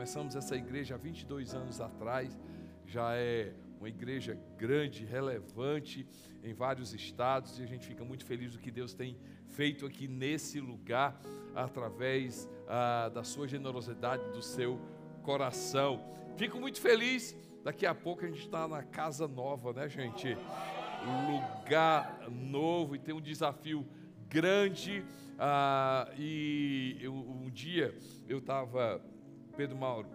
começamos essa igreja há 22 anos atrás, já é uma igreja grande, relevante em vários estados, e a gente fica muito feliz do que Deus tem feito aqui nesse lugar, através ah, da sua generosidade, do seu coração. Fico muito feliz, daqui a pouco a gente está na casa nova, né, gente? Lugar novo e tem um desafio grande. Ah, e eu, um dia eu estava, Pedro Mauro,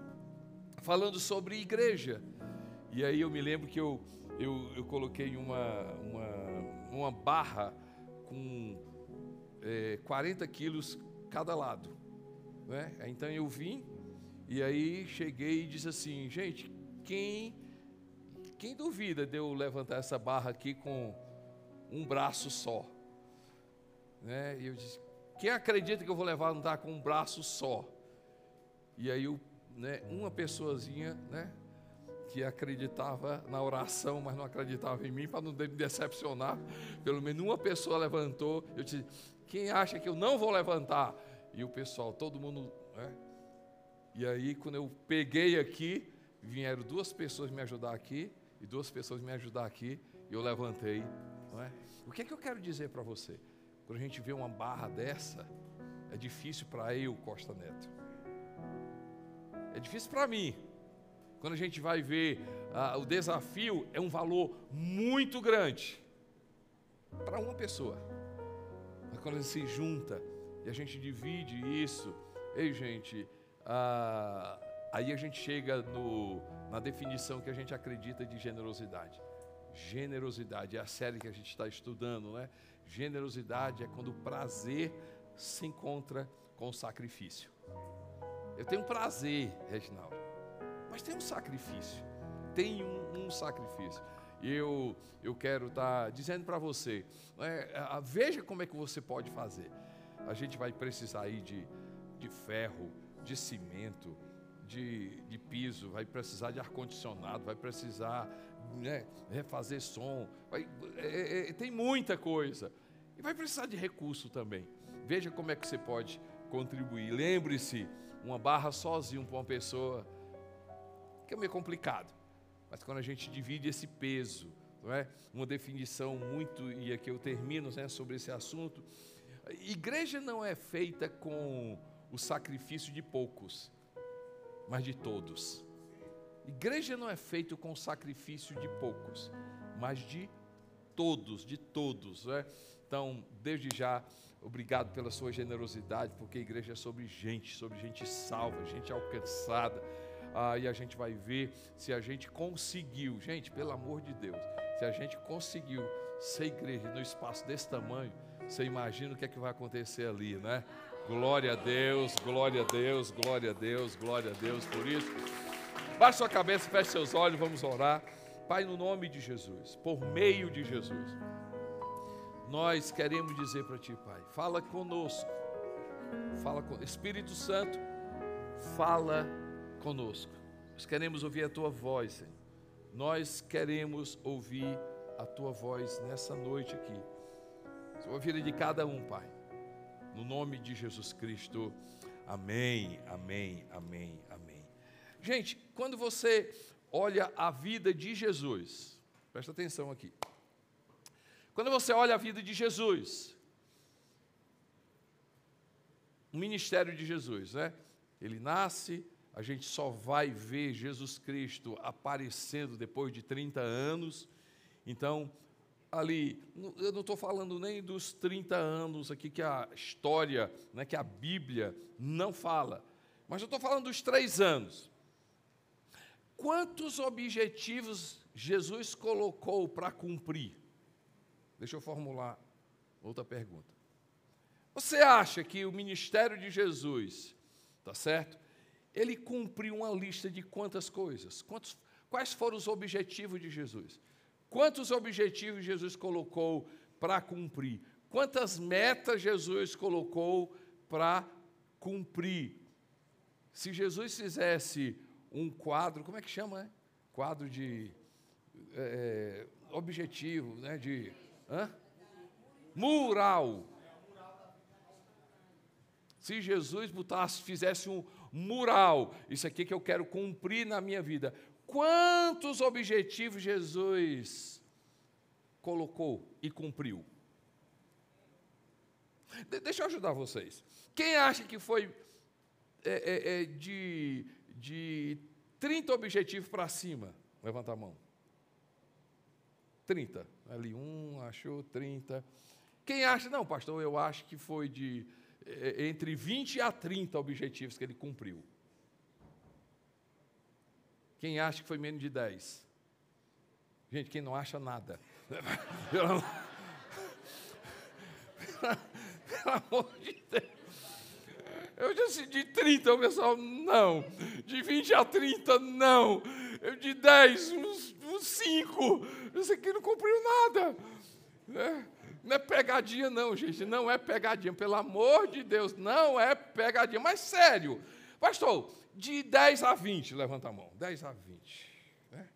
falando sobre igreja. E aí eu me lembro que eu, eu, eu coloquei uma, uma, uma barra com é, 40 quilos cada lado. Né? Então eu vim e aí cheguei e disse assim, gente, quem, quem duvida de eu levantar essa barra aqui com um braço só? Né? E eu disse, quem acredita que eu vou levantar com um braço só? E aí né, uma pessoazinha, né? que acreditava na oração, mas não acreditava em mim, para não me decepcionar. Pelo menos uma pessoa levantou. Eu disse: quem acha que eu não vou levantar? E o pessoal, todo mundo. Né? E aí, quando eu peguei aqui, vieram duas pessoas me ajudar aqui e duas pessoas me ajudar aqui, e eu levantei. É? O que é que eu quero dizer para você? Quando a gente vê uma barra dessa, é difícil para eu, Costa Neto. É difícil para mim, quando a gente vai ver ah, o desafio, é um valor muito grande para uma pessoa. Mas quando a gente se junta e a gente divide isso, ei gente, ah, aí a gente chega no, na definição que a gente acredita de generosidade. Generosidade é a série que a gente está estudando, né? Generosidade é quando o prazer se encontra com o sacrifício. Eu tenho prazer, Reginaldo, mas tem um sacrifício. Tem um, um sacrifício. E eu, eu quero estar tá dizendo para você, né, veja como é que você pode fazer. A gente vai precisar aí de, de ferro, de cimento, de, de piso, vai precisar de ar-condicionado, vai precisar né, refazer som, vai, é, é, tem muita coisa. E vai precisar de recurso também. Veja como é que você pode contribuir. Lembre-se, uma barra sozinho para uma pessoa que é meio complicado. Mas quando a gente divide esse peso, não é? Uma definição muito, e aqui eu termino né, sobre esse assunto. Igreja não é feita com o sacrifício de poucos, mas de todos. Igreja não é feita com o sacrifício de poucos, mas de todos, de todos. Né? Então, desde já, obrigado pela sua generosidade, porque a igreja é sobre gente, sobre gente salva, gente alcançada ah, e a gente vai ver se a gente conseguiu, gente, pelo amor de Deus, se a gente conseguiu ser igreja no espaço desse tamanho, você imagina o que é que vai acontecer ali, né? Glória a Deus, glória a Deus, glória a Deus, glória a Deus por isso. Baixe sua cabeça, feche seus olhos, vamos orar. Pai, no nome de Jesus, por meio de Jesus, nós queremos dizer para Ti, Pai, fala conosco, fala com Espírito Santo, fala conosco. Nós queremos ouvir a tua voz, Senhor. Nós queremos ouvir a tua voz nessa noite aqui. Sobre a vida de cada um, Pai. No nome de Jesus Cristo. Amém, amém, amém, amém. Gente, quando você olha a vida de Jesus, presta atenção aqui. Quando você olha a vida de Jesus, o ministério de Jesus, né? Ele nasce, a gente só vai ver Jesus Cristo aparecendo depois de 30 anos. Então, ali, eu não estou falando nem dos 30 anos aqui que a história, né, que a Bíblia não fala, mas eu estou falando dos três anos. Quantos objetivos Jesus colocou para cumprir? Deixa eu formular outra pergunta. Você acha que o ministério de Jesus, tá certo? ele cumpriu uma lista de quantas coisas? Quantos, quais foram os objetivos de Jesus? Quantos objetivos Jesus colocou para cumprir? Quantas metas Jesus colocou para cumprir? Se Jesus fizesse um quadro, como é que chama? Né? Quadro de é, objetivo, né? De hã? mural. Se Jesus botasse, fizesse um, mural. Isso aqui que eu quero cumprir na minha vida. Quantos objetivos Jesus colocou e cumpriu? De deixa eu ajudar vocês. Quem acha que foi é, é, é, de, de 30 objetivos para cima? Levanta a mão. 30. Ali um, achou 30. Quem acha, não, pastor, eu acho que foi de é, entre 20 a 30 objetivos que ele cumpriu. Quem acha que foi menos de 10? Gente, quem não acha nada. Pelo amor de Deus. Eu disse de 30, o pessoal, não. De 20 a 30, não. De 10, uns, uns 5. Isso aqui não cumpriu nada. É, não é pegadinha, não, gente. Não é pegadinha. Pelo amor de Deus, não é pegadinha. Mas sério, pastor, de 10 a 20, levanta a mão. 10 a 20. Né?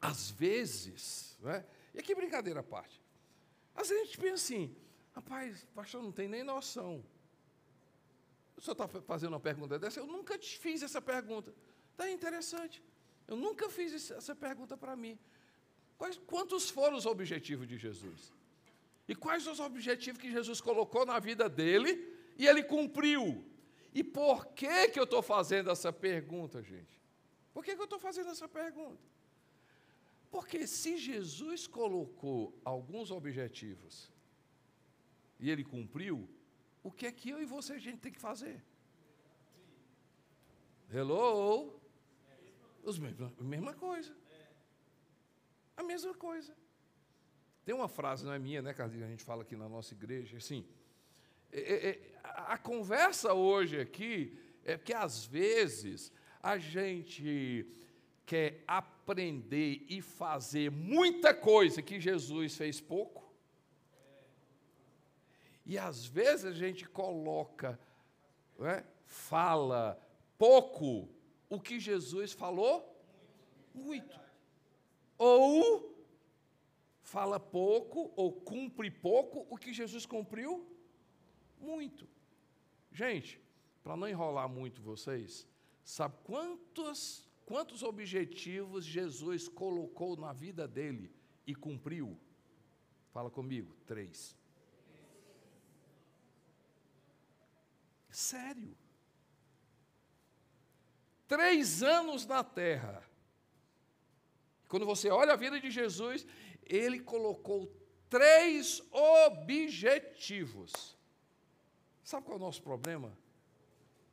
Às vezes, né? e aqui brincadeira à parte, às vezes a gente pensa assim, rapaz, pastor não tem nem noção. O senhor está fazendo uma pergunta dessa? Eu nunca te fiz essa pergunta. Está interessante. Eu nunca fiz essa pergunta para mim. Quais, quantos foram os objetivos de Jesus? E quais os objetivos que Jesus colocou na vida dele e ele cumpriu? E por que, que eu estou fazendo essa pergunta, gente? Por que, que eu estou fazendo essa pergunta? Porque se Jesus colocou alguns objetivos e ele cumpriu, o que é que eu e você gente tem que fazer? Hello? Os mesmos, a mesma coisa. A mesma coisa. Tem uma frase, não é minha, né, Carlinhos? A gente fala aqui na nossa igreja, assim. É, é, é a conversa hoje aqui é que às vezes a gente quer aprender e fazer muita coisa que Jesus fez pouco e às vezes a gente coloca, é, fala pouco o que Jesus falou muito. Ou fala pouco ou cumpre pouco o que Jesus cumpriu muito. Gente, para não enrolar muito vocês, sabe quantos, quantos objetivos Jesus colocou na vida dele e cumpriu? Fala comigo, três. Sério. Três anos na terra. Quando você olha a vida de Jesus, ele colocou três objetivos. Sabe qual é o nosso problema?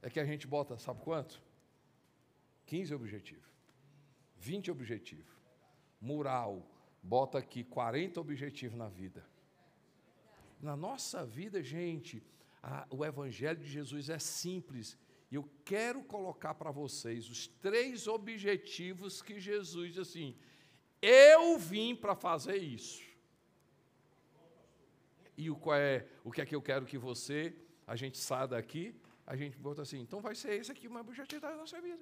É que a gente bota, sabe quanto? 15 objetivos, 20 objetivos. Mural, bota aqui 40 objetivos na vida. Na nossa vida, gente, a, o Evangelho de Jesus é simples. E eu quero colocar para vocês os três objetivos que Jesus diz assim: eu vim para fazer isso. E o, qual é, o que é que eu quero que você, a gente saia daqui, a gente bota assim, então vai ser esse aqui o objetivo da nossa vida.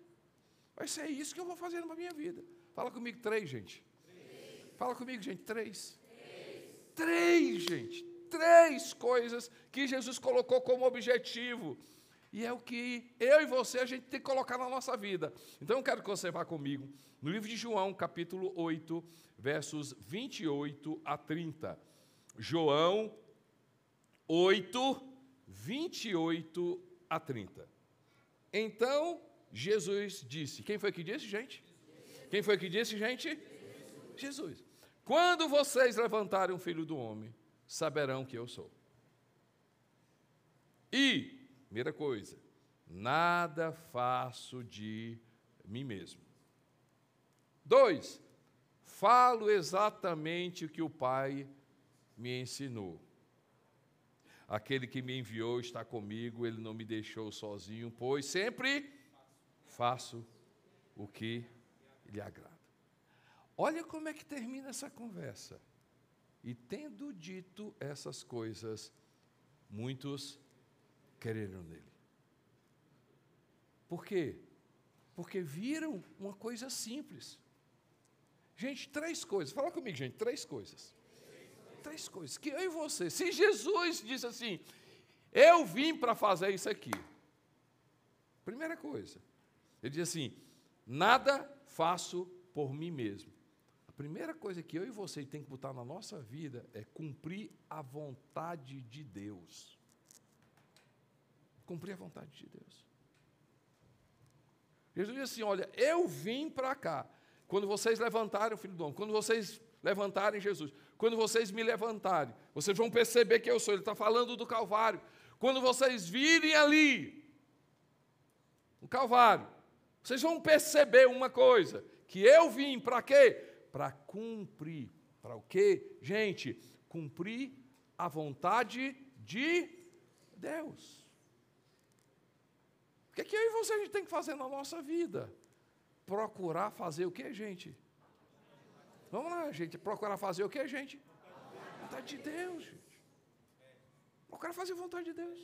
Vai ser isso que eu vou fazer na minha vida. Fala comigo três, gente. Três. Fala comigo, gente, três. Três, três gente três coisas que Jesus colocou como objetivo. E é o que eu e você a gente tem que colocar na nossa vida. Então eu quero que você vá comigo no livro de João, capítulo 8, versos 28 a 30. João 8, 28 a 30. Então Jesus disse: Quem foi que disse, gente? Quem foi que disse, gente? Jesus. Quando vocês levantarem o filho do homem, saberão que eu sou. E, primeira coisa, nada faço de mim mesmo. Dois, falo exatamente o que o Pai me ensinou. Aquele que me enviou está comigo, ele não me deixou sozinho, pois sempre faço o que lhe agrada. Olha como é que termina essa conversa. E tendo dito essas coisas, muitos creram nele. Por quê? Porque viram uma coisa simples. Gente, três coisas. Fala comigo, gente, três coisas. Três coisas. Que eu e você. Se Jesus disse assim, eu vim para fazer isso aqui. Primeira coisa. Ele diz assim: nada faço por mim mesmo. A primeira coisa que eu e você tem que botar na nossa vida é cumprir a vontade de Deus. Cumprir a vontade de Deus. Jesus diz assim: Olha, eu vim para cá. Quando vocês levantarem o filho do homem, quando vocês levantarem Jesus, quando vocês me levantarem, vocês vão perceber que eu sou. Ele está falando do Calvário. Quando vocês virem ali, o Calvário, vocês vão perceber uma coisa: que eu vim para quê? Para cumprir. Para o quê? Gente, cumprir a vontade de Deus. O que, é que eu e você a gente tem que fazer na nossa vida? Procurar fazer o que, gente? Vamos lá, gente. Procurar fazer o que, gente? Vontade de Deus, gente. Procurar fazer a vontade de Deus.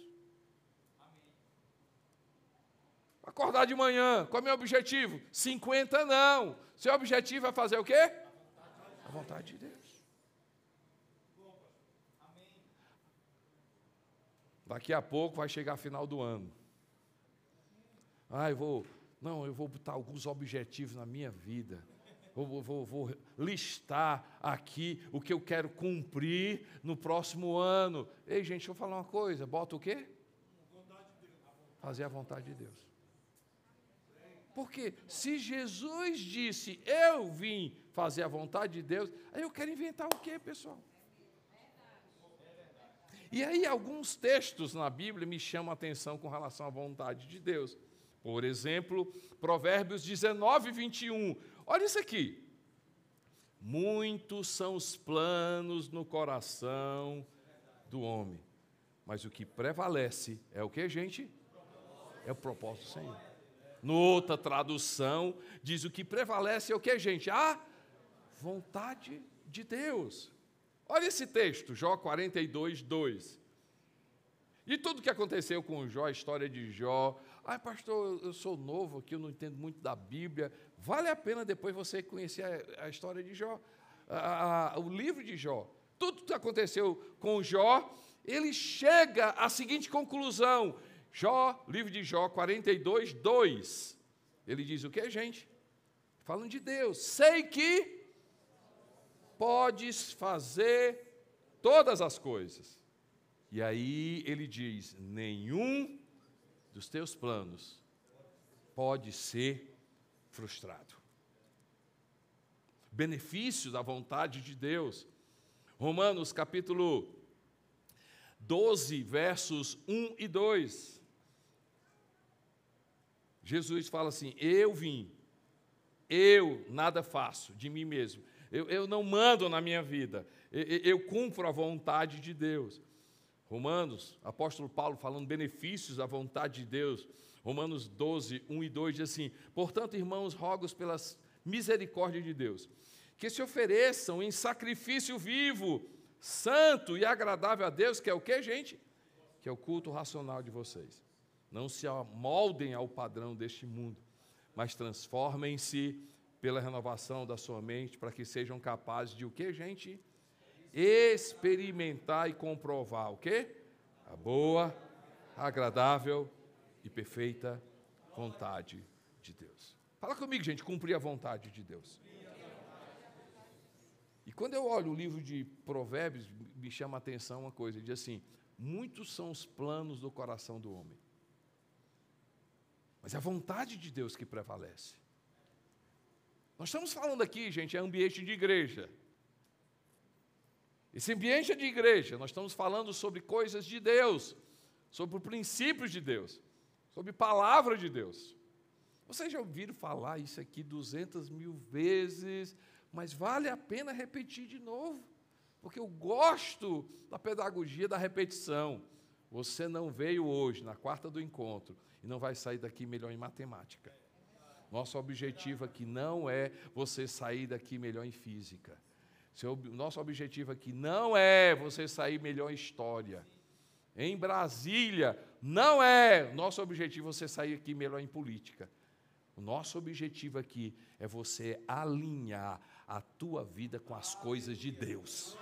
Acordar de manhã, qual é o meu objetivo? 50 não. Seu objetivo é fazer o quê? A vontade de Deus. Daqui a pouco vai chegar a final do ano. Ah, eu vou. Não, eu vou botar alguns objetivos na minha vida. Vou, vou, vou, listar aqui o que eu quero cumprir no próximo ano. Ei, gente, deixa eu falar uma coisa. Bota o quê? Fazer a vontade de Deus. Porque se Jesus disse, eu vim fazer a vontade de Deus, aí eu quero inventar o quê, pessoal? E aí, alguns textos na Bíblia me chamam a atenção com relação à vontade de Deus. Por exemplo, Provérbios 19, 21. Olha isso aqui. Muitos são os planos no coração do homem, mas o que prevalece é o que, gente? É o propósito do Senhor. Noutra tradução, diz o que prevalece é o que, gente? A vontade de Deus. Olha esse texto, Jó 42, 2. E tudo que aconteceu com Jó, a história de Jó, ah, pastor, eu sou novo aqui, eu não entendo muito da Bíblia. Vale a pena depois você conhecer a, a história de Jó, a, a, o livro de Jó. Tudo que aconteceu com Jó, ele chega à seguinte conclusão. Jó, livro de Jó 42, 2. Ele diz o que, gente? Falando de Deus. Sei que podes fazer todas as coisas. E aí ele diz: nenhum dos teus planos pode ser frustrado. Benefício da vontade de Deus. Romanos capítulo 12, versos 1 e 2. Jesus fala assim: Eu vim, eu nada faço de mim mesmo, eu, eu não mando na minha vida, eu, eu cumpro a vontade de Deus. Romanos, apóstolo Paulo falando benefícios da vontade de Deus. Romanos 12, 1 e 2 diz assim: Portanto, irmãos, rogo pelas misericórdias de Deus, que se ofereçam em sacrifício vivo, santo e agradável a Deus, que é o que, gente? Que é o culto racional de vocês. Não se amoldem ao padrão deste mundo, mas transformem-se pela renovação da sua mente, para que sejam capazes de o que, gente? Experimentar e comprovar o quê? A boa, agradável e perfeita vontade de Deus. Fala comigo, gente, cumprir a vontade de Deus. E quando eu olho o livro de Provérbios, me chama a atenção uma coisa, diz assim: muitos são os planos do coração do homem. Mas é a vontade de Deus que prevalece. Nós estamos falando aqui, gente, é ambiente de igreja. Esse ambiente é de igreja, nós estamos falando sobre coisas de Deus, sobre princípios de Deus, sobre palavra de Deus. Vocês já ouviram falar isso aqui duzentas mil vezes, mas vale a pena repetir de novo, porque eu gosto da pedagogia da repetição. Você não veio hoje, na quarta do encontro, e não vai sair daqui melhor em matemática. Nosso objetivo aqui não é você sair daqui melhor em física. Seu, nosso objetivo aqui não é você sair melhor em história. Em Brasília, não é nosso objetivo você sair aqui melhor em política. O nosso objetivo aqui é você alinhar a tua vida com as coisas de Deus.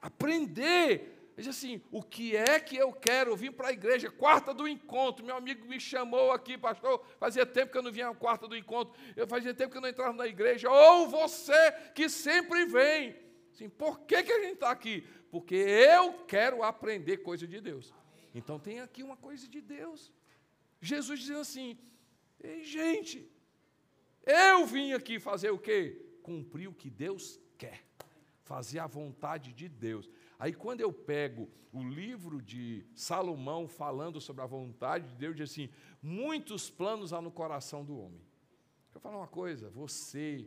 Aprender Ele diz assim: o que é que eu quero? Eu vim para a igreja, quarta do encontro. Meu amigo me chamou aqui, pastor. Fazia tempo que eu não vinha à quarta do encontro. Eu fazia tempo que eu não entrava na igreja. Ou você que sempre vem. Assim, por que, que a gente está aqui? Porque eu quero aprender coisa de Deus. Então tem aqui uma coisa de Deus. Jesus dizendo assim: Ei, gente, eu vim aqui fazer o quê? Cumprir o que Deus quer. Fazer a vontade de Deus. Aí quando eu pego o livro de Salomão falando sobre a vontade de Deus, diz assim: muitos planos há no coração do homem. Eu falar uma coisa, você,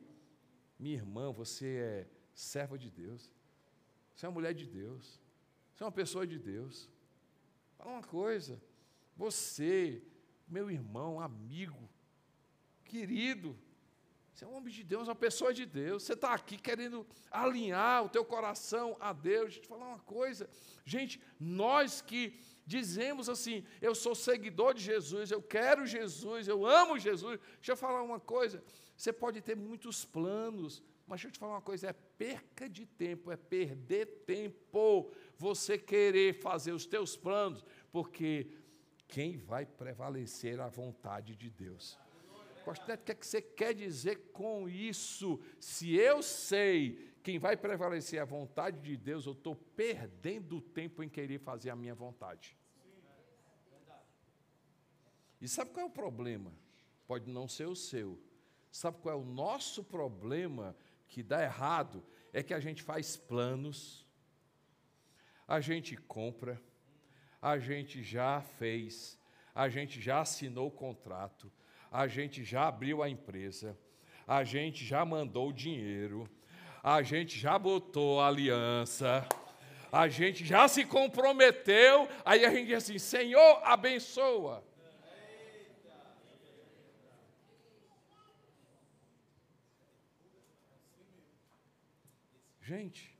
minha irmã, você é serva de Deus. Você é uma mulher de Deus. Você é uma pessoa de Deus. Fala uma coisa, você, meu irmão, amigo, querido, você é um homem de Deus, uma pessoa de Deus. Você está aqui querendo alinhar o teu coração a Deus. Deixa eu te falar uma coisa. Gente, nós que dizemos assim, eu sou seguidor de Jesus, eu quero Jesus, eu amo Jesus. Deixa eu falar uma coisa. Você pode ter muitos planos, mas deixa eu te falar uma coisa: é perca de tempo, é perder tempo você querer fazer os teus planos, porque quem vai prevalecer é a vontade de Deus. Pastor Neto, o que, é que você quer dizer com isso? Se eu sei quem vai prevalecer a vontade de Deus, eu estou perdendo tempo em querer fazer a minha vontade. E sabe qual é o problema? Pode não ser o seu. Sabe qual é o nosso problema que dá errado? É que a gente faz planos, a gente compra, a gente já fez, a gente já assinou o contrato, a gente já abriu a empresa, a gente já mandou o dinheiro, a gente já botou a aliança, a gente já se comprometeu, aí a gente diz assim: Senhor, abençoa. Gente,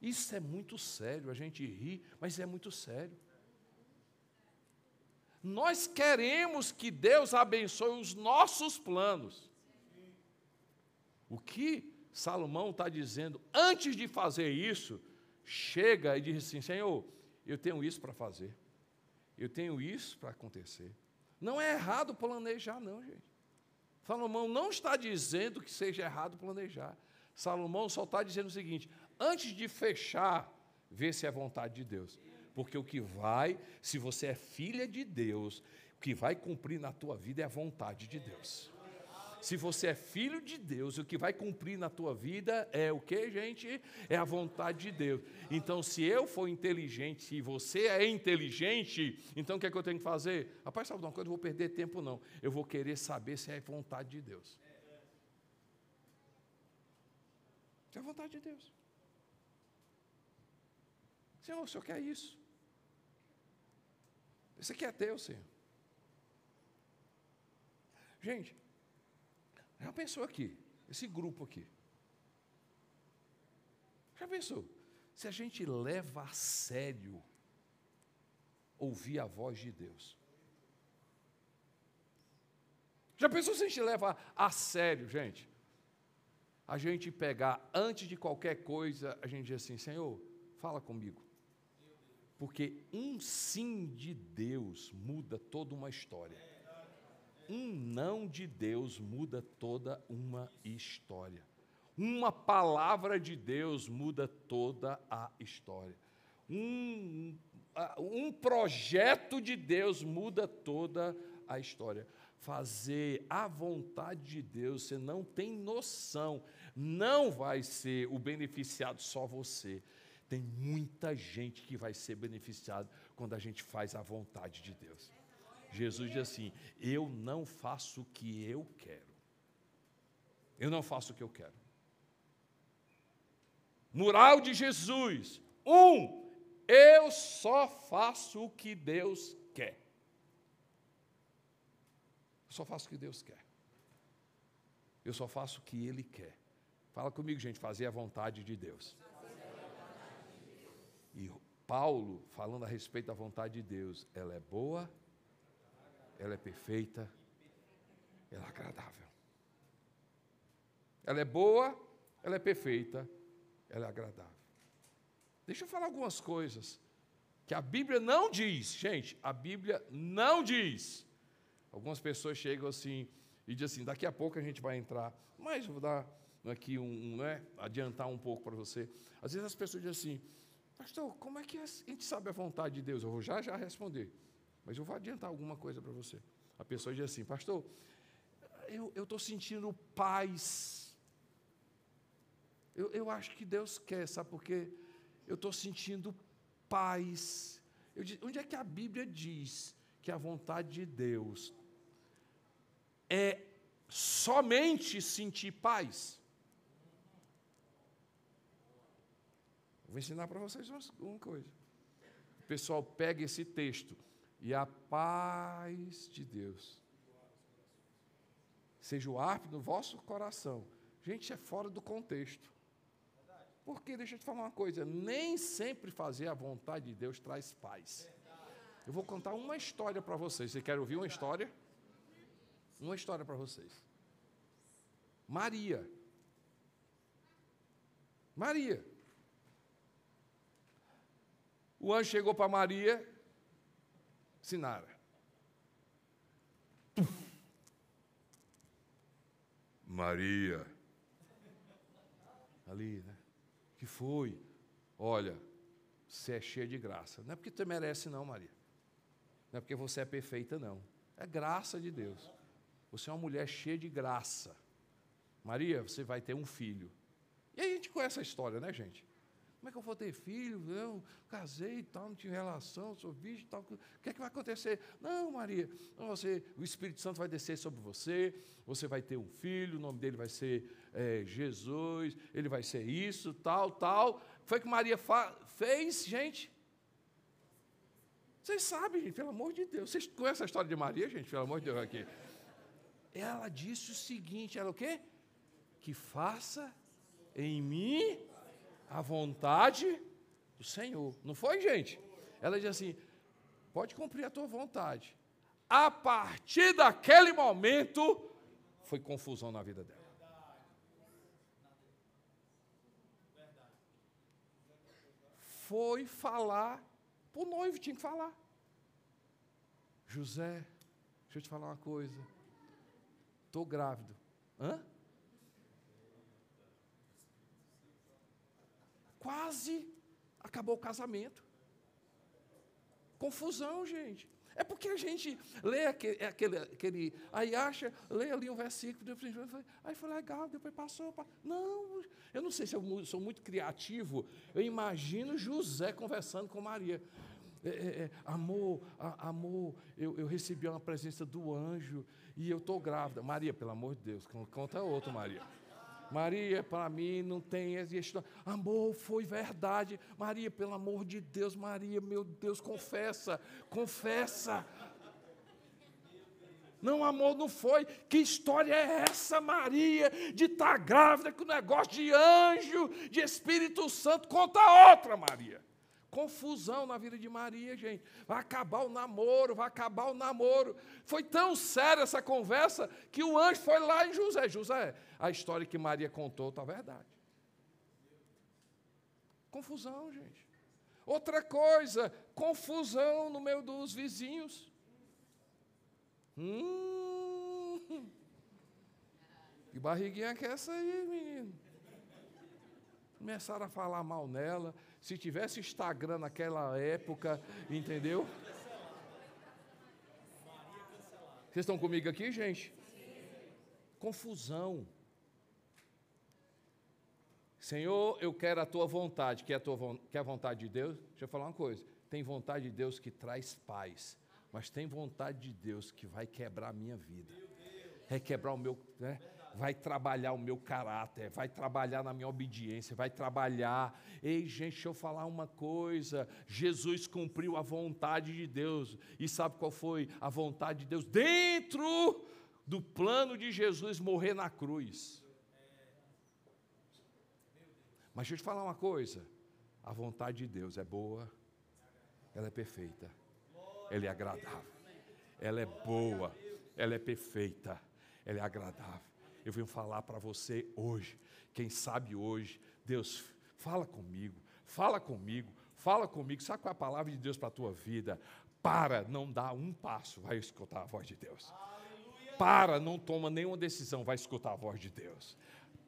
isso é muito sério, a gente ri, mas é muito sério. Nós queremos que Deus abençoe os nossos planos. O que Salomão está dizendo, antes de fazer isso, chega e diz assim: Senhor, eu tenho isso para fazer, eu tenho isso para acontecer. Não é errado planejar, não, gente. Salomão não está dizendo que seja errado planejar. Salomão só está dizendo o seguinte: antes de fechar, vê se é vontade de Deus. Porque o que vai, se você é filha de Deus, o que vai cumprir na tua vida é a vontade de Deus. Se você é filho de Deus, o que vai cumprir na tua vida é o que, gente? É a vontade de Deus. Então, se eu for inteligente, se você é inteligente, então o que é que eu tenho que fazer? Rapaz, sabe uma coisa? Eu vou perder tempo, não. Eu vou querer saber se é vontade de Deus. Se é vontade de Deus. Senhor, o senhor quer isso? Esse aqui é teu, Senhor. Gente, já pensou aqui, esse grupo aqui? Já pensou? Se a gente leva a sério ouvir a voz de Deus. Já pensou se a gente leva a sério, gente? A gente pegar, antes de qualquer coisa, a gente diz assim: Senhor, fala comigo. Porque um sim de Deus muda toda uma história. Um não de Deus muda toda uma história. Uma palavra de Deus muda toda a história. Um, um projeto de Deus muda toda a história. Fazer a vontade de Deus, você não tem noção, não vai ser o beneficiado só você tem muita gente que vai ser beneficiada quando a gente faz a vontade de Deus. Jesus diz assim: Eu não faço o que eu quero. Eu não faço o que eu quero. Mural de Jesus. Um, eu só faço o que Deus quer. Eu só faço o que Deus quer. Eu só faço o que Ele quer. Fala comigo, gente, fazer a vontade de Deus. Paulo, falando a respeito da vontade de Deus, ela é boa, ela é perfeita, ela é agradável. Ela é boa, ela é perfeita, ela é agradável. Deixa eu falar algumas coisas que a Bíblia não diz, gente, a Bíblia não diz. Algumas pessoas chegam assim e dizem assim: daqui a pouco a gente vai entrar, mas vou dar aqui um, um né, adiantar um pouco para você. Às vezes as pessoas dizem assim: Pastor, como é que a gente sabe a vontade de Deus? Eu vou já já responder, mas eu vou adiantar alguma coisa para você. A pessoa diz assim: Pastor, eu estou sentindo paz. Eu, eu acho que Deus quer, sabe por quê? Eu estou sentindo paz. Eu, onde é que a Bíblia diz que a vontade de Deus é somente sentir paz? Vou ensinar para vocês uma coisa. O pessoal pega esse texto e a paz de Deus seja o árbitro do vosso coração. Gente, é fora do contexto. Porque, deixa eu te falar uma coisa, nem sempre fazer a vontade de Deus traz paz. Eu vou contar uma história para vocês. Você quer ouvir uma história? Uma história para vocês. Maria. Maria. O anjo chegou para Maria, Sinara. Maria. Ali, né? Que foi? Olha, você é cheia de graça. Não é porque você merece, não, Maria. Não é porque você é perfeita, não. É graça de Deus. Você é uma mulher cheia de graça. Maria, você vai ter um filho. E aí a gente conhece a história, né, gente? Como é que eu vou ter filho? Eu casei e tal, não tive relação, sou virgem tal. O que é que vai acontecer? Não, Maria, você, o Espírito Santo vai descer sobre você, você vai ter um filho, o nome dele vai ser é, Jesus, ele vai ser isso, tal, tal. Foi que Maria fez, gente. Vocês sabem, gente, pelo amor de Deus. Vocês conhecem a história de Maria, gente? Pelo amor de Deus, aqui. Ela disse o seguinte: ela o quê? Que faça em mim a vontade do Senhor. Não foi, gente? Ela diz assim: pode cumprir a tua vontade. A partir daquele momento, foi confusão na vida dela. Foi falar, o noivo tinha que falar. José, deixa eu te falar uma coisa. Estou grávido. Hã? Quase acabou o casamento. Confusão, gente. É porque a gente lê aquele, aquele, aquele aí acha, lê ali um versículo, aí foi legal, depois passou. Não, eu não sei se eu sou muito criativo. Eu imagino José conversando com Maria. É, é, é, amor, a, amor, eu, eu, recebi uma presença do anjo e eu estou grávida. Maria, pelo amor de Deus, conta outro, Maria. Maria, para mim não tem história. Amor, foi verdade. Maria, pelo amor de Deus, Maria, meu Deus, confessa, confessa. Não, amor, não foi. Que história é essa, Maria, de estar tá grávida com negócio de anjo, de Espírito Santo? Conta outra, Maria. Confusão na vida de Maria, gente. Vai acabar o namoro, vai acabar o namoro. Foi tão séria essa conversa que o anjo foi lá em José. José, a história que Maria contou está verdade. Confusão, gente. Outra coisa, confusão no meio dos vizinhos. Hum, que barriguinha que é essa aí, menino? Começaram a falar mal nela. Se tivesse Instagram naquela época, entendeu? Vocês estão comigo aqui, gente? Confusão. Senhor, eu quero a tua vontade. Quer a, tua, quer a vontade de Deus? Deixa eu falar uma coisa. Tem vontade de Deus que traz paz. Mas tem vontade de Deus que vai quebrar a minha vida. Vai quebrar o meu. Né? Vai trabalhar o meu caráter, vai trabalhar na minha obediência, vai trabalhar. Ei, gente, deixa eu falar uma coisa: Jesus cumpriu a vontade de Deus, e sabe qual foi a vontade de Deus? Dentro do plano de Jesus morrer na cruz. Mas deixa eu te falar uma coisa: a vontade de Deus é boa, ela é perfeita, ela é agradável, ela é boa, ela é perfeita, ela é agradável eu venho falar para você hoje. Quem sabe hoje, Deus, fala comigo, fala comigo, Fala comigo, sabe qual é a palavra de Deus para a tua vida? Para, não dá um passo, vai escutar a voz de Deus. Para, não toma nenhuma decisão, vai escutar a voz de Deus.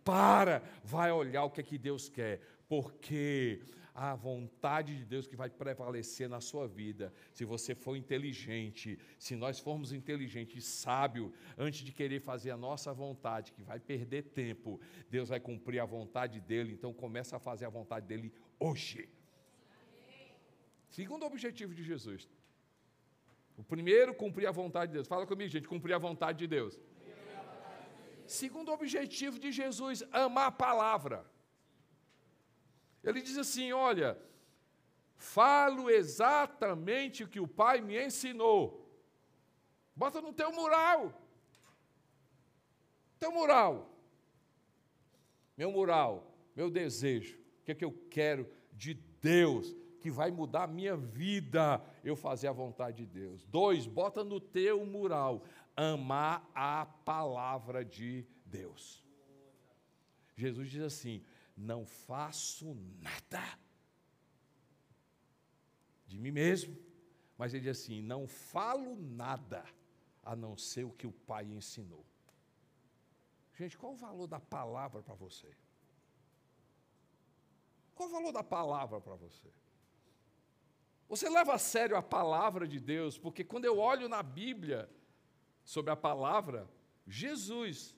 Para, vai olhar o que é que Deus quer, porque a vontade de Deus que vai prevalecer na sua vida. Se você for inteligente, se nós formos inteligentes e sábio, antes de querer fazer a nossa vontade, que vai perder tempo, Deus vai cumprir a vontade dele, então começa a fazer a vontade dele hoje. Segundo objetivo de Jesus. O primeiro, cumprir a vontade de Deus. Fala comigo, gente, cumprir a vontade de Deus. Segundo objetivo de Jesus, amar a palavra. Ele diz assim: Olha, falo exatamente o que o Pai me ensinou. Bota no teu mural. Teu mural. Meu mural, meu desejo, o que é que eu quero de Deus, que vai mudar a minha vida, eu fazer a vontade de Deus. Dois, bota no teu mural, amar a palavra de Deus. Jesus diz assim: não faço nada de mim mesmo, mas ele diz assim: não falo nada a não ser o que o Pai ensinou. Gente, qual o valor da palavra para você? Qual o valor da palavra para você? Você leva a sério a palavra de Deus, porque quando eu olho na Bíblia sobre a palavra, Jesus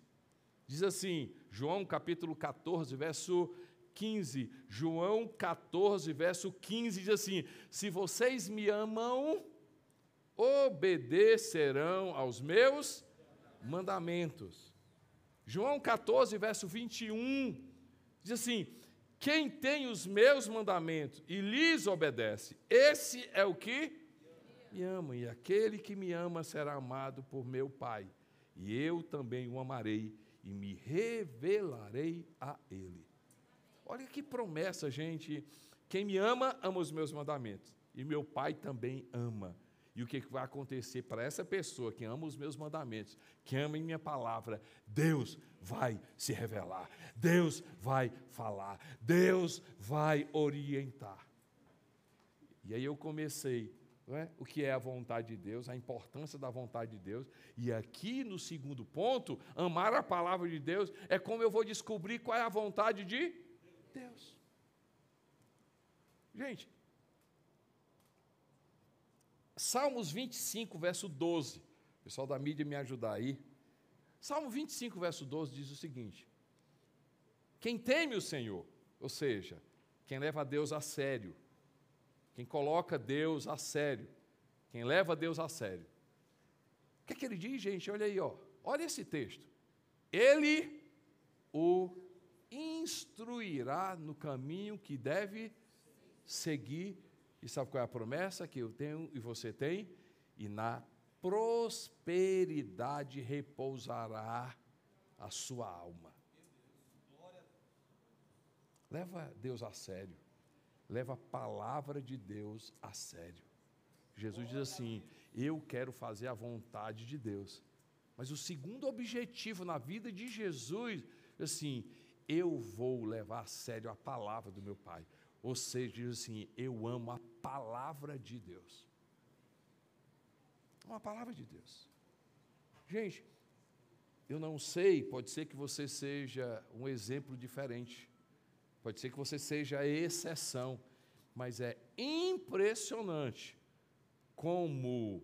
diz assim: João capítulo 14, verso 15. João 14, verso 15 diz assim: Se vocês me amam, obedecerão aos meus mandamentos. João 14, verso 21 diz assim: Quem tem os meus mandamentos e lhes obedece, esse é o que me ama, e aquele que me ama será amado por meu Pai, e eu também o amarei e me revelarei a ele. Olha que promessa, gente. Quem me ama, ama os meus mandamentos. E meu Pai também ama. E o que vai acontecer para essa pessoa que ama os meus mandamentos, que ama minha palavra? Deus vai se revelar, Deus vai falar, Deus vai orientar. E aí eu comecei é? o que é a vontade de Deus, a importância da vontade de Deus. E aqui no segundo ponto, amar a palavra de Deus é como eu vou descobrir qual é a vontade de Deus. Gente, Salmos 25, verso 12. O pessoal da mídia me ajudar aí. Salmo 25, verso 12 diz o seguinte: Quem teme o Senhor, ou seja, quem leva Deus a sério, quem coloca Deus a sério, quem leva Deus a sério. O que é que ele diz, gente? Olha aí, ó. Olha esse texto. Ele o instruirá no caminho que deve seguir. E sabe qual é a promessa que eu tenho e você tem? E na prosperidade repousará a sua alma. Leva Deus a sério leva a palavra de Deus a sério. Jesus diz assim: Eu quero fazer a vontade de Deus. Mas o segundo objetivo na vida de Jesus, assim, eu vou levar a sério a palavra do meu Pai. Ou seja, diz assim: Eu amo a palavra de Deus. Uma palavra de Deus. Gente, eu não sei, pode ser que você seja um exemplo diferente. Pode ser que você seja a exceção, mas é impressionante como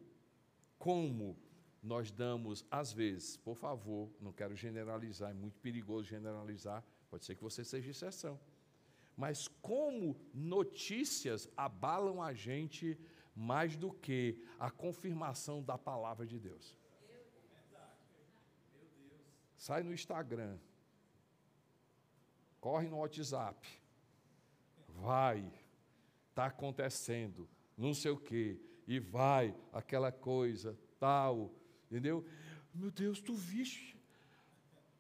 como nós damos às vezes, por favor, não quero generalizar, é muito perigoso generalizar, pode ser que você seja exceção. Mas como notícias abalam a gente mais do que a confirmação da palavra de Deus. Sai no Instagram, corre no WhatsApp, vai, está acontecendo, não sei o quê, e vai, aquela coisa, tal, entendeu? Meu Deus, tu viste?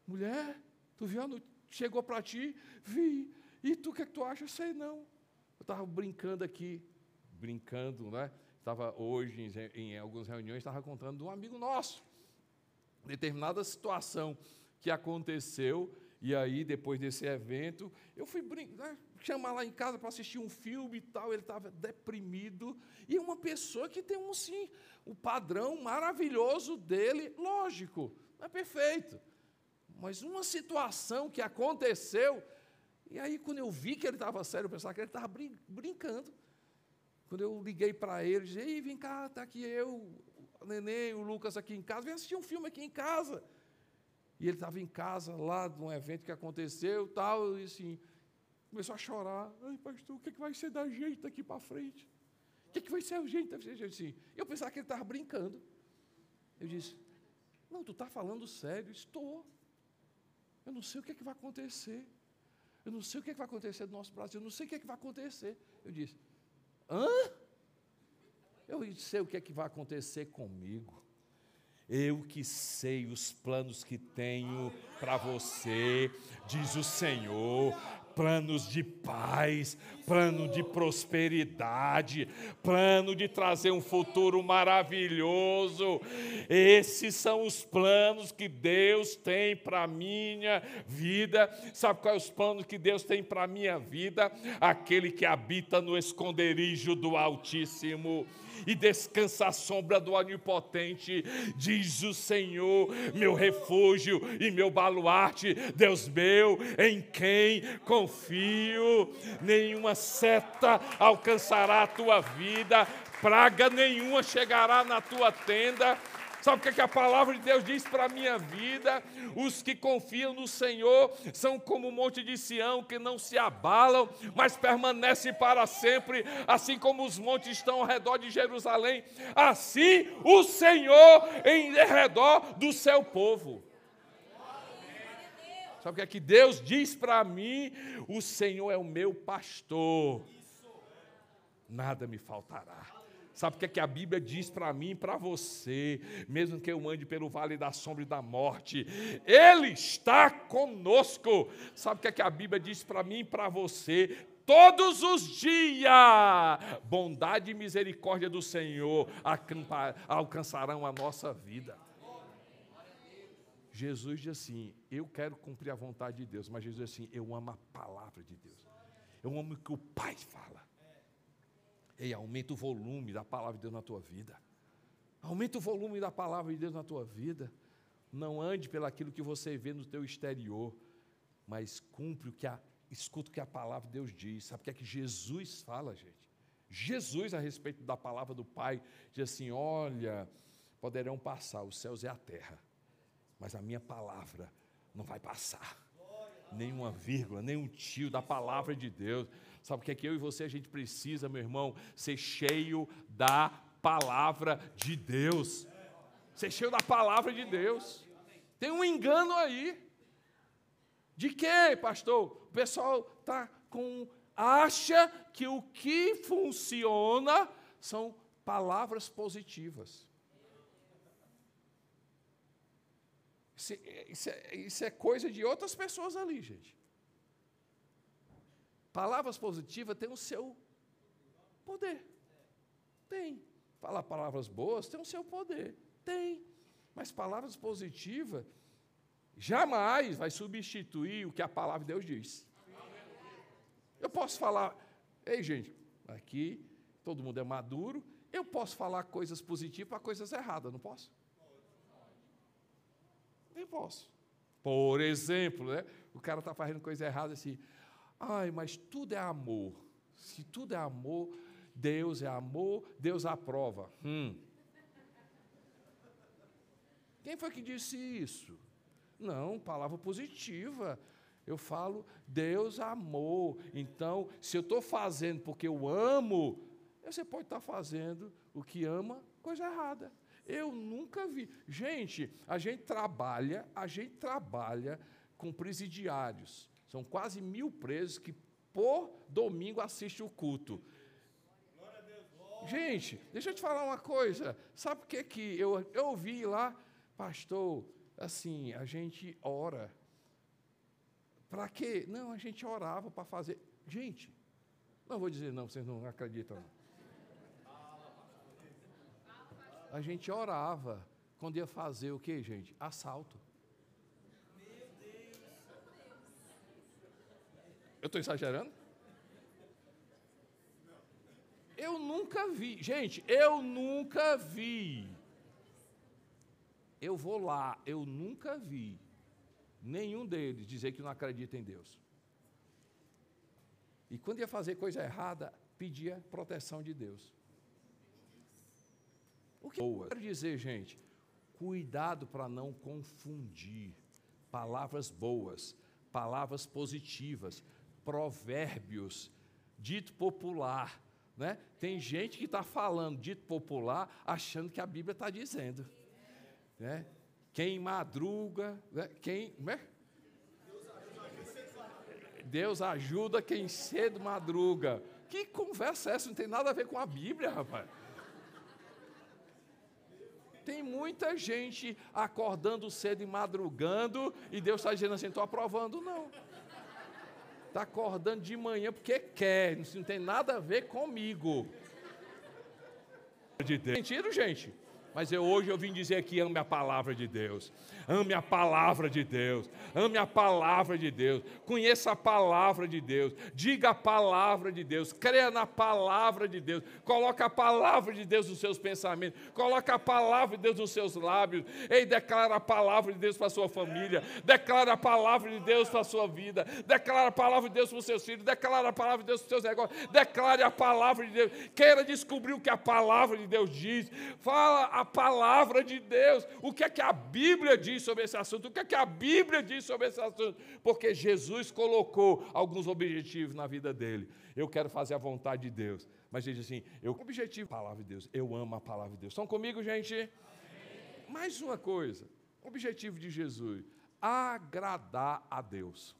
Mulher, tu viu? Chegou para ti, vi. E tu, o que, é que tu acha? Sei não. Eu estava brincando aqui, brincando, né? Estava hoje em, em algumas reuniões, estava contando de um amigo nosso, determinada situação que aconteceu E aí, depois desse evento, eu fui brincar, chamar lá em casa para assistir um filme e tal. Ele estava deprimido. E uma pessoa que tem um, sim, o padrão maravilhoso dele, lógico, não é perfeito. Mas uma situação que aconteceu. E aí, quando eu vi que ele estava sério, eu pensava que ele estava brin brincando. Quando eu liguei para ele, disse: Ei, vem cá, está aqui eu, o neném, o Lucas aqui em casa, vem assistir um filme aqui em casa. E ele estava em casa, lá, de um evento que aconteceu, tal, e assim, começou a chorar. Ai, pastor, o que, é que vai ser da gente daqui para frente? O que, é que vai ser a gente assim? Eu pensava que ele estava brincando. Eu disse, não, tu está falando sério? Estou. Eu não sei o que, é que vai acontecer. Eu não sei o que, é que vai acontecer do nosso Brasil. Eu não sei o que, é que vai acontecer. Eu disse, hã? Eu sei o que é que vai acontecer comigo. Eu que sei os planos que tenho para você, diz o Senhor. Planos de paz, plano de prosperidade, plano de trazer um futuro maravilhoso. Esses são os planos que Deus tem para minha vida. Sabe quais os planos que Deus tem para a minha vida? Aquele que habita no esconderijo do Altíssimo e descansa à sombra do Onipotente, diz o Senhor, meu refúgio e meu baluarte, Deus meu, em quem confio. Nenhuma seta alcançará a tua vida, praga nenhuma chegará na tua tenda Sabe o que, é que a palavra de Deus diz para a minha vida? Os que confiam no Senhor são como o monte de Sião, que não se abalam, mas permanecem para sempre, assim como os montes estão ao redor de Jerusalém, assim o Senhor em redor do seu povo. Sabe o que é que Deus diz para mim? O Senhor é o meu pastor, nada me faltará. Sabe o que, é que a Bíblia diz para mim e para você? Mesmo que eu ande pelo vale da sombra e da morte, Ele está conosco. Sabe o que, é que a Bíblia diz para mim e para você? Todos os dias, bondade e misericórdia do Senhor alcançarão a nossa vida. Jesus diz assim: Eu quero cumprir a vontade de Deus, mas Jesus diz assim: Eu amo a palavra de Deus. Eu amo o que o Pai fala. Ei, aumenta o volume da palavra de Deus na tua vida. Aumenta o volume da palavra de Deus na tua vida. Não ande pelaquilo que você vê no teu exterior, mas cumpre o que a, escuta o que a palavra de Deus diz. Sabe o que é que Jesus fala, gente? Jesus, a respeito da palavra do Pai, diz assim: Olha, poderão passar os céus e a terra, mas a minha palavra não vai passar. Nenhuma vírgula, nenhum tio da palavra de Deus. Sabe o que é que eu e você a gente precisa, meu irmão? Ser cheio da palavra de Deus. Ser cheio da palavra de Deus. Tem um engano aí. De quê, pastor? O pessoal tá com acha que o que funciona são palavras positivas. Isso é, isso, é, isso é, coisa de outras pessoas ali, gente. Palavras positivas têm o seu poder. Tem. Falar palavras boas tem o seu poder. Tem. Mas palavras positivas jamais vai substituir o que a palavra de Deus diz. Eu posso falar, ei gente, aqui todo mundo é maduro, eu posso falar coisas positivas para coisas erradas, não posso? Eu posso. Por exemplo, né? o cara está fazendo coisa errada assim, Ai, mas tudo é amor. Se tudo é amor, Deus é amor, Deus aprova. Hum. Quem foi que disse isso? Não, palavra positiva. Eu falo, Deus amou. Então, se eu estou fazendo porque eu amo, você pode estar fazendo o que ama, coisa errada. Eu nunca vi. Gente, a gente trabalha, a gente trabalha com presidiários. São quase mil presos que por domingo assistem o culto. Gente, deixa eu te falar uma coisa. Sabe o que que eu, eu ouvi lá, pastor? Assim, a gente ora. Para quê? Não, a gente orava para fazer. Gente, não vou dizer não, vocês não acreditam. A gente orava quando ia fazer o que, gente? Assalto. Eu estou exagerando? Eu nunca vi, gente, eu nunca vi. Eu vou lá, eu nunca vi nenhum deles dizer que não acredita em Deus. E quando ia fazer coisa errada, pedia proteção de Deus. O que eu quero dizer, gente? Cuidado para não confundir palavras boas, palavras positivas, provérbios, dito popular. Né? Tem gente que está falando dito popular achando que a Bíblia está dizendo. Né? Quem madruga, né? quem. Né? Deus ajuda quem cedo madruga. Que conversa é essa? Não tem nada a ver com a Bíblia, rapaz. Tem muita gente acordando cedo e madrugando, e Deus está dizendo assim: estou aprovando, não. Está acordando de manhã porque quer, não tem nada a ver comigo. Sentido, gente? Mas eu, hoje eu vim dizer aqui: ame a palavra de Deus. Ame a palavra de Deus. Ame a palavra de Deus. Conheça a palavra de Deus. Diga a palavra de Deus. Creia na palavra de Deus. Coloque a palavra de Deus nos seus pensamentos. Coloque a palavra de Deus nos seus lábios. Ei, declara a palavra de Deus para a sua família. Declara a palavra de Deus para a sua vida. Declara a palavra de Deus para os seus filhos. Declara a palavra de Deus para os seus negócios. Declare a palavra de Deus. Queira descobrir o que a palavra de Deus diz. Fala a palavra de Deus. O que é que a Bíblia diz sobre esse assunto, o que, é que a Bíblia diz sobre esse assunto, porque Jesus colocou alguns objetivos na vida dele. Eu quero fazer a vontade de Deus. Mas diz assim, eu objetivo a palavra de Deus, eu amo a palavra de Deus. Estão comigo, gente? Amém. Mais uma coisa, objetivo de Jesus, agradar a Deus.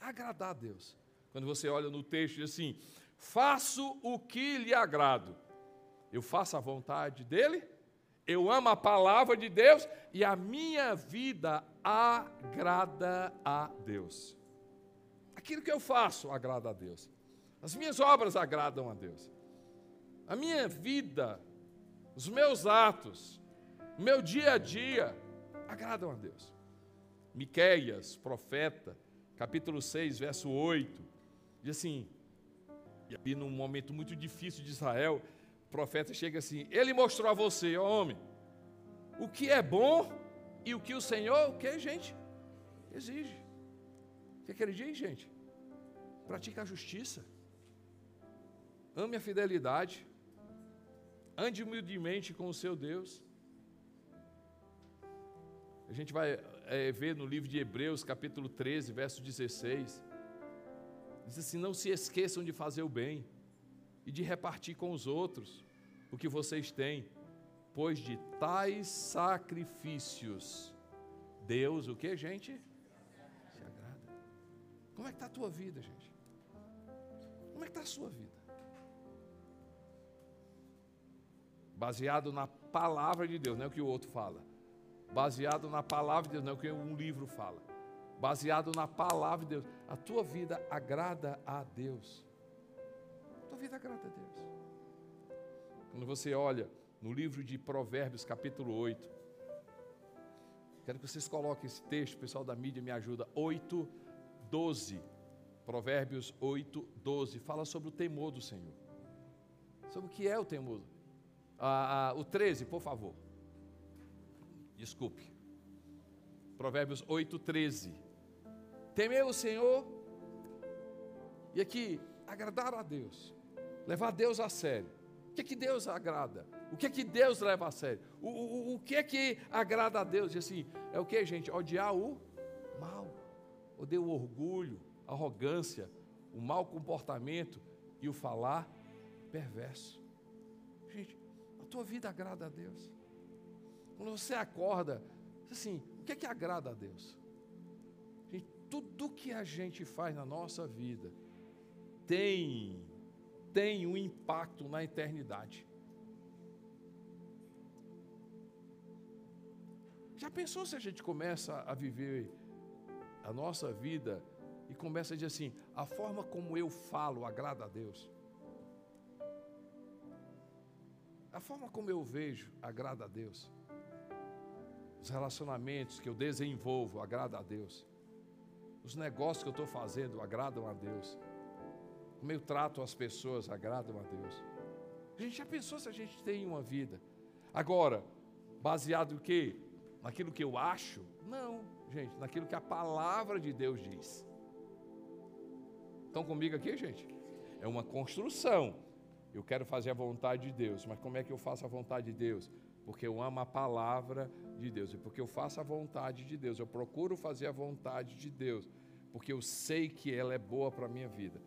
Agradar a Deus. Quando você olha no texto, diz assim: faço o que lhe agrado. Eu faço a vontade dele eu amo a palavra de Deus e a minha vida agrada a Deus. Aquilo que eu faço agrada a Deus. As minhas obras agradam a Deus. A minha vida, os meus atos, o meu dia a dia agradam a Deus. Miqueias, profeta, capítulo 6, verso 8, diz assim: e num momento muito difícil de Israel, profeta chega assim: Ele mostrou a você, ó homem, o que é bom e o que o Senhor, o que, gente? Exige. O que, é que ele diz, gente? Pratique a justiça, ame a fidelidade, ande humildemente com o seu Deus. A gente vai é, ver no livro de Hebreus, capítulo 13, verso 16. Diz assim: Não se esqueçam de fazer o bem e de repartir com os outros o que vocês têm, pois de tais sacrifícios Deus o que, gente? Se agrada. Como é que está a tua vida, gente? Como é que está a sua vida? Baseado na palavra de Deus, não é o que o outro fala. Baseado na palavra de Deus, não é o que um livro fala. Baseado na palavra de Deus. A tua vida agrada a Deus. Vida agrada a Deus. Quando você olha no livro de Provérbios, capítulo 8, quero que vocês coloquem esse texto, pessoal da mídia me ajuda, 8, 12. Provérbios 8, 12, fala sobre o temor do Senhor. Sobre o que é o temor. Ah, ah, o 13, por favor. Desculpe. Provérbios 8, 13. Temer o Senhor, e aqui, agradar a Deus, levar Deus a sério que, que Deus agrada? O que que Deus leva a sério? O, o, o que é que agrada a Deus? E assim, é o que, gente? Odiar o mal. Odeia o orgulho, a arrogância, o mau comportamento e o falar perverso. Gente, a tua vida agrada a Deus. Quando você acorda, assim, o que é que agrada a Deus? Gente, tudo que a gente faz na nossa vida tem tem um impacto na eternidade. Já pensou se a gente começa a viver a nossa vida e começa a dizer assim: a forma como eu falo agrada a Deus? A forma como eu vejo agrada a Deus? Os relacionamentos que eu desenvolvo agrada a Deus? os negócios que eu estou fazendo agradam a Deus, como eu trato as pessoas agradam a Deus. A gente já pensou se a gente tem uma vida? Agora, baseado em quê? Naquilo que eu acho? Não, gente, naquilo que a palavra de Deus diz. Estão comigo aqui, gente? É uma construção. Eu quero fazer a vontade de Deus, mas como é que eu faço a vontade de Deus? Porque eu amo a palavra de Deus, e porque eu faço a vontade de Deus, eu procuro fazer a vontade de Deus, porque eu sei que ela é boa para a minha vida.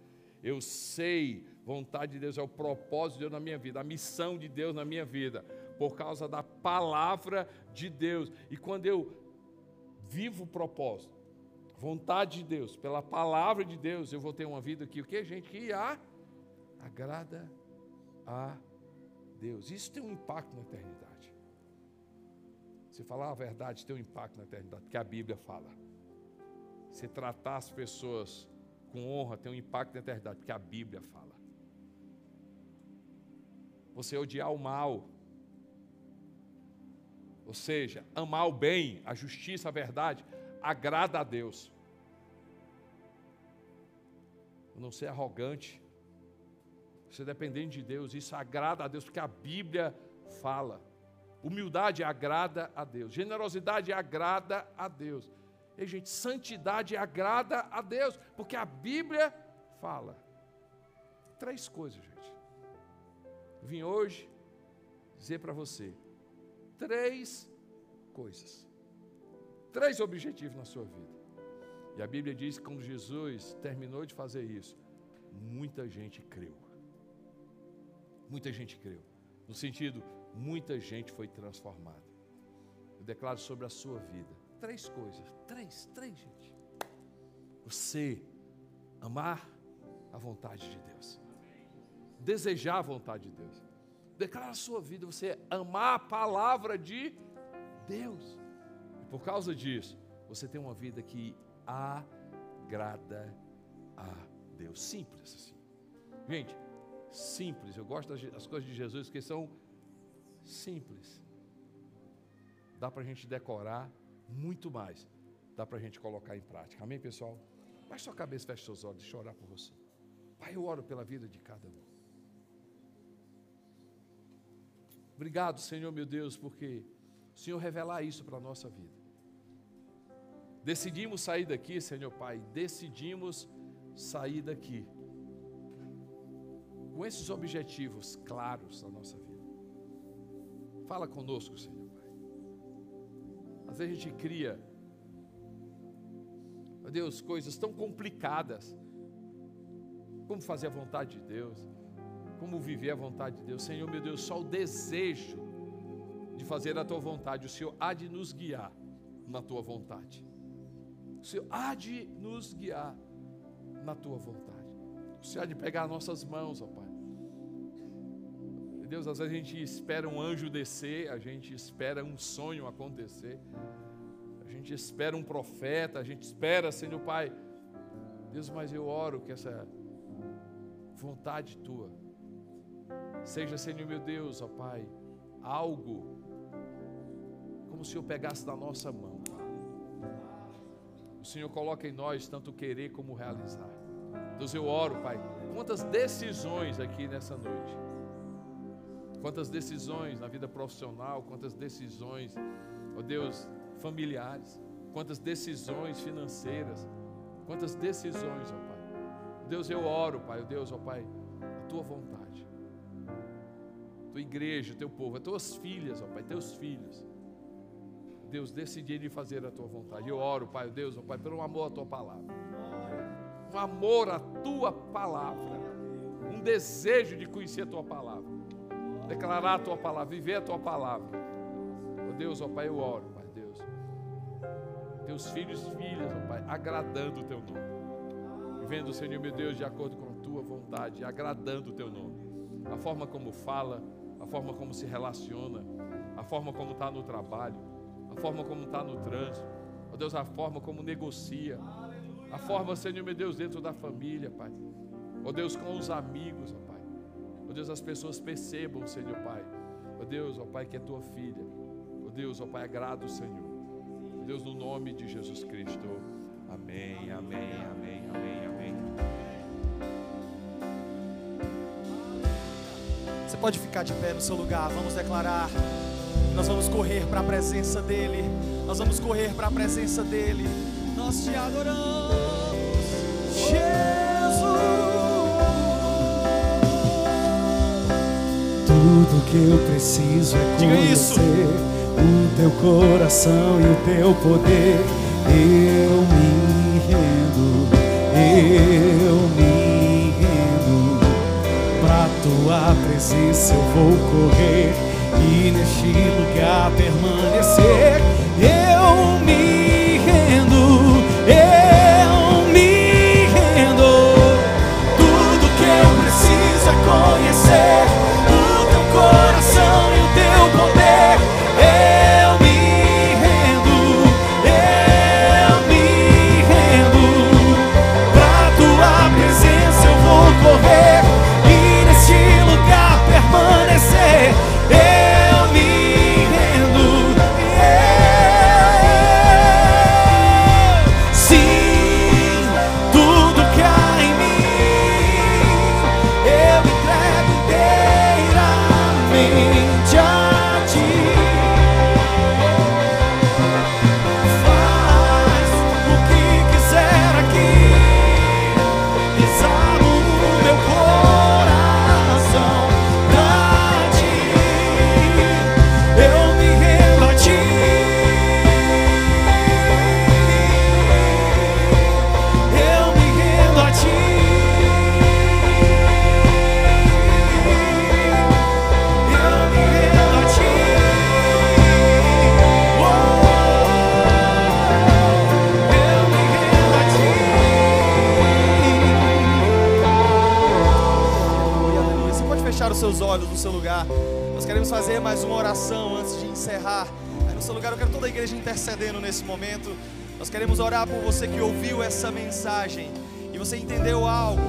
Eu sei, vontade de Deus é o propósito de Deus na minha vida, a missão de Deus na minha vida, por causa da palavra de Deus. E quando eu vivo o propósito, vontade de Deus, pela palavra de Deus, eu vou ter uma vida que o que, gente? Que a, agrada a Deus. Isso tem um impacto na eternidade. Se falar a verdade, tem um impacto na eternidade, que a Bíblia fala. Se tratar as pessoas com honra, tem um impacto na eternidade, porque a Bíblia fala. Você odiar o mal, ou seja, amar o bem, a justiça, a verdade, agrada a Deus. Não ser arrogante, ser dependente de Deus, isso agrada a Deus, porque a Bíblia fala. Humildade agrada a Deus, generosidade agrada a Deus. E, gente, santidade agrada a Deus, porque a Bíblia fala. Três coisas, gente. Vim hoje dizer para você três coisas. Três objetivos na sua vida. E a Bíblia diz que quando Jesus terminou de fazer isso, muita gente creu. Muita gente creu. No sentido, muita gente foi transformada. Eu declaro sobre a sua vida três coisas. Três, três, gente. Você amar a vontade de Deus. Desejar a vontade de Deus. Declara a sua vida, você amar a palavra de Deus. E por causa disso, você tem uma vida que agrada a Deus. Simples assim. Gente, simples. Eu gosto das coisas de Jesus que são simples. Dá para a gente decorar muito mais. Dá para a gente colocar em prática. Amém, pessoal? Baixe sua cabeça, feche seus olhos, deixa eu orar por você. Pai, eu oro pela vida de cada um. Obrigado, Senhor meu Deus, porque o Senhor revelar isso para a nossa vida. Decidimos sair daqui, Senhor Pai, decidimos sair daqui com esses objetivos claros na nossa vida. Fala conosco, Senhor. Às vezes a gente cria, meu Deus, coisas tão complicadas. Como fazer a vontade de Deus como viver a vontade de Deus. Senhor, meu Deus, só o desejo de fazer a tua vontade, o Senhor há de nos guiar na tua vontade. O Senhor há de nos guiar na tua vontade. O Senhor há de pegar nossas mãos, ó Pai. Deus, às vezes a gente espera um anjo descer, a gente espera um sonho acontecer, a gente espera um profeta, a gente espera, Senhor Pai. Deus, mas eu oro que essa vontade tua Seja, Senhor meu Deus, ó Pai, algo como se eu pegasse da nossa mão. O Senhor coloca em nós tanto querer como realizar. Deus, eu oro, Pai. Quantas decisões aqui nessa noite. Quantas decisões na vida profissional, quantas decisões, ó Deus, familiares, quantas decisões financeiras, quantas decisões, ó Pai. Deus, eu oro, Pai, Deus, ó Pai, a tua vontade tua igreja, teu povo, as tuas filhas, ó Pai, teus filhos. Deus, decidirem fazer a tua vontade. Eu oro, Pai, Deus, ó Pai, pelo amor à tua palavra. Um amor à tua palavra. Um desejo de conhecer a tua palavra. Declarar a tua palavra, viver a tua palavra. Ó Deus, ó Pai, eu oro, Pai, Deus. Teus filhos e filhas, ó Pai, agradando o teu nome. Vivendo, Senhor meu Deus, de acordo com a tua vontade, agradando o teu nome. A forma como fala, a forma como se relaciona, a forma como está no trabalho, a forma como está no trânsito, ó Deus, a forma como negocia, a forma, Senhor meu Deus, dentro da família, Pai, ó Deus, com os amigos, ó Pai, ó Deus, as pessoas percebam, Senhor Pai, ó Deus, ó Pai, que é tua filha, ó Deus, ó Pai, agrada o Senhor, ó Deus, no nome de Jesus Cristo, Amém, amém, amém, amém, amém. Você pode ficar de pé no seu lugar, vamos declarar. Nós vamos correr para a presença dEle. Nós vamos correr para a presença dEle. Nós te adoramos, Tudo que eu preciso é conhecer o teu coração e o teu poder. Eu me rendo, eu me rendo. Pra tua presença eu vou correr e neste lugar permanecer. Eu nesse momento. Nós queremos orar por você que ouviu essa mensagem e você entendeu algo,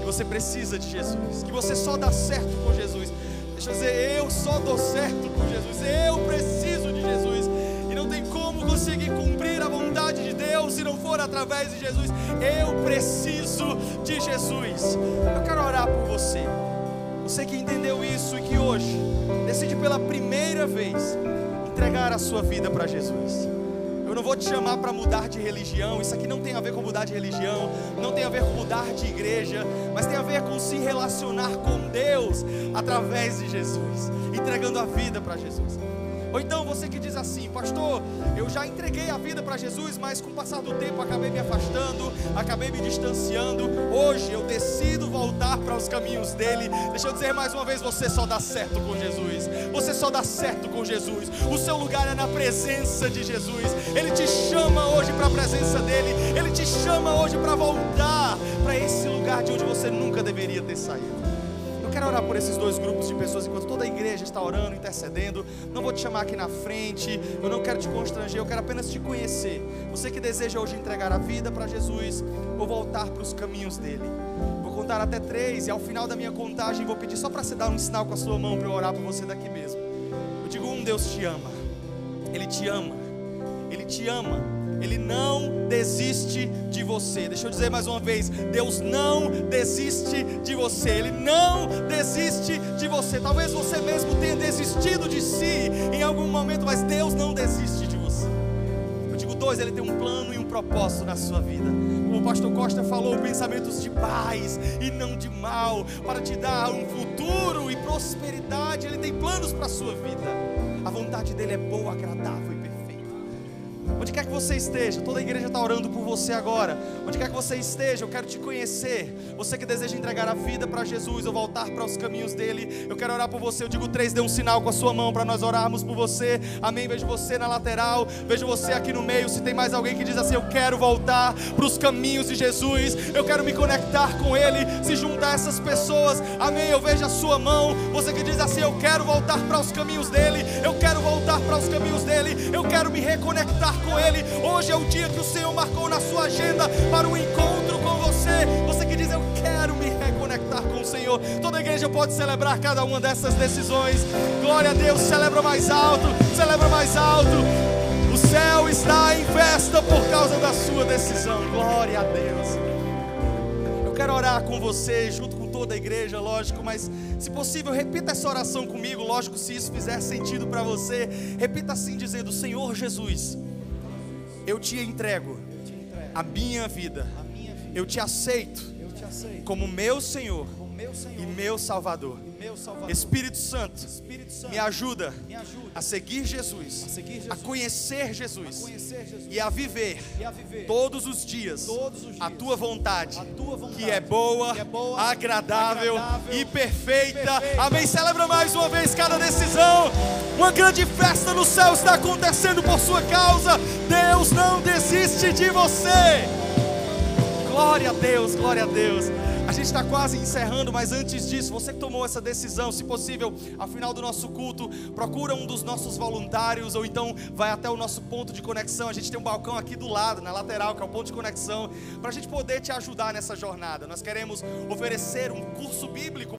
que você precisa de Jesus, que você só dá certo com Jesus. Deixa eu dizer, eu só dou certo com Jesus, eu preciso de Jesus. E não tem como conseguir cumprir a vontade de Deus se não for através de Jesus. Eu preciso de Jesus. Eu quero orar por você. Você que entendeu isso e que hoje decide pela primeira vez entregar a sua vida para Jesus. Eu não vou te chamar para mudar de religião, isso aqui não tem a ver com mudar de religião, não tem a ver com mudar de igreja, mas tem a ver com se relacionar com Deus através de Jesus, entregando a vida para Jesus. Ou então você que diz assim, pastor, eu já entreguei a vida para Jesus, mas com o passar do tempo acabei me afastando, acabei me distanciando. Hoje eu decido voltar para os caminhos dele. Deixa eu dizer mais uma vez: você só dá certo com Jesus. Você só dá certo com Jesus. O seu lugar é na presença de Jesus. Ele te chama hoje para a presença dele. Ele te chama hoje para voltar para esse lugar de onde você nunca deveria ter saído. Quero orar por esses dois grupos de pessoas enquanto toda a igreja está orando, intercedendo. Não vou te chamar aqui na frente, eu não quero te constranger, eu quero apenas te conhecer. Você que deseja hoje entregar a vida para Jesus ou voltar para os caminhos dele. Vou contar até três e ao final da minha contagem vou pedir só para você dar um sinal com a sua mão para eu orar por você daqui mesmo. Eu digo um, Deus te ama. Ele te ama. Ele te ama. Ele não desiste de você. Deixa eu dizer mais uma vez: Deus não desiste de você. Ele não desiste de você. Talvez você mesmo tenha desistido de si em algum momento, mas Deus não desiste de você. Eu digo dois, Ele tem um plano e um propósito na sua vida. Como o pastor Costa falou, pensamentos de paz e não de mal, para te dar um futuro e prosperidade. Ele tem planos para a sua vida. A vontade dele é boa, agradável. Onde quer que você esteja, toda a igreja está orando por você agora. Onde quer que você esteja, eu quero te conhecer. Você que deseja entregar a vida para Jesus ou voltar para os caminhos dele, eu quero orar por você. Eu digo três, dê um sinal com a sua mão para nós orarmos por você. Amém. Vejo você na lateral, vejo você aqui no meio. Se tem mais alguém que diz assim, eu quero voltar para os caminhos de Jesus, eu quero me conectar com Ele, se juntar a essas pessoas. Amém. Eu vejo a sua mão. Você que diz assim, eu quero voltar para os caminhos dele, eu quero voltar para os caminhos dele, eu quero me reconectar com Ele. Hoje é o dia que o Senhor marcou na sua agenda para um encontro com você. Você que diz, eu quero me reconectar com o Senhor. Toda igreja pode celebrar cada uma dessas decisões. Glória a Deus, celebra mais alto, celebra mais alto. O céu está em festa por causa da sua decisão. Glória a Deus. Eu quero orar com você, junto com toda a igreja, lógico, mas se possível, repita essa oração comigo, lógico, se isso fizer sentido para você. Repita assim, dizendo: Senhor Jesus, eu te entrego Eu te entrego a minha vida, a minha vida. eu te aceito Eu te aceito como meu Senhor meu Senhor e meu Salvador. e meu Salvador. Espírito Santo, Espírito Santo, me ajuda me ajude a seguir Jesus, a seguir Jesus, a conhecer Jesus conhecer Jesus e a viver e a viver todos os dias todos os dias a tua vontade, a tua vontade, que é boa, que é boa, agradável, agradável e perfeita. e perfeita. Amém. Celebra mais uma vez cada decisão. Uma grande festa no céu está acontecendo por sua causa. Deus não desiste de você. Glória a Deus, glória a Deus. A gente está quase encerrando, mas antes disso, você que tomou essa decisão, se possível, ao final do nosso culto, procura um dos nossos voluntários ou então vai até o nosso ponto de conexão. A gente tem um balcão aqui do lado, na lateral, que é o ponto de conexão, para a gente poder te ajudar nessa jornada. Nós queremos oferecer um curso bíblico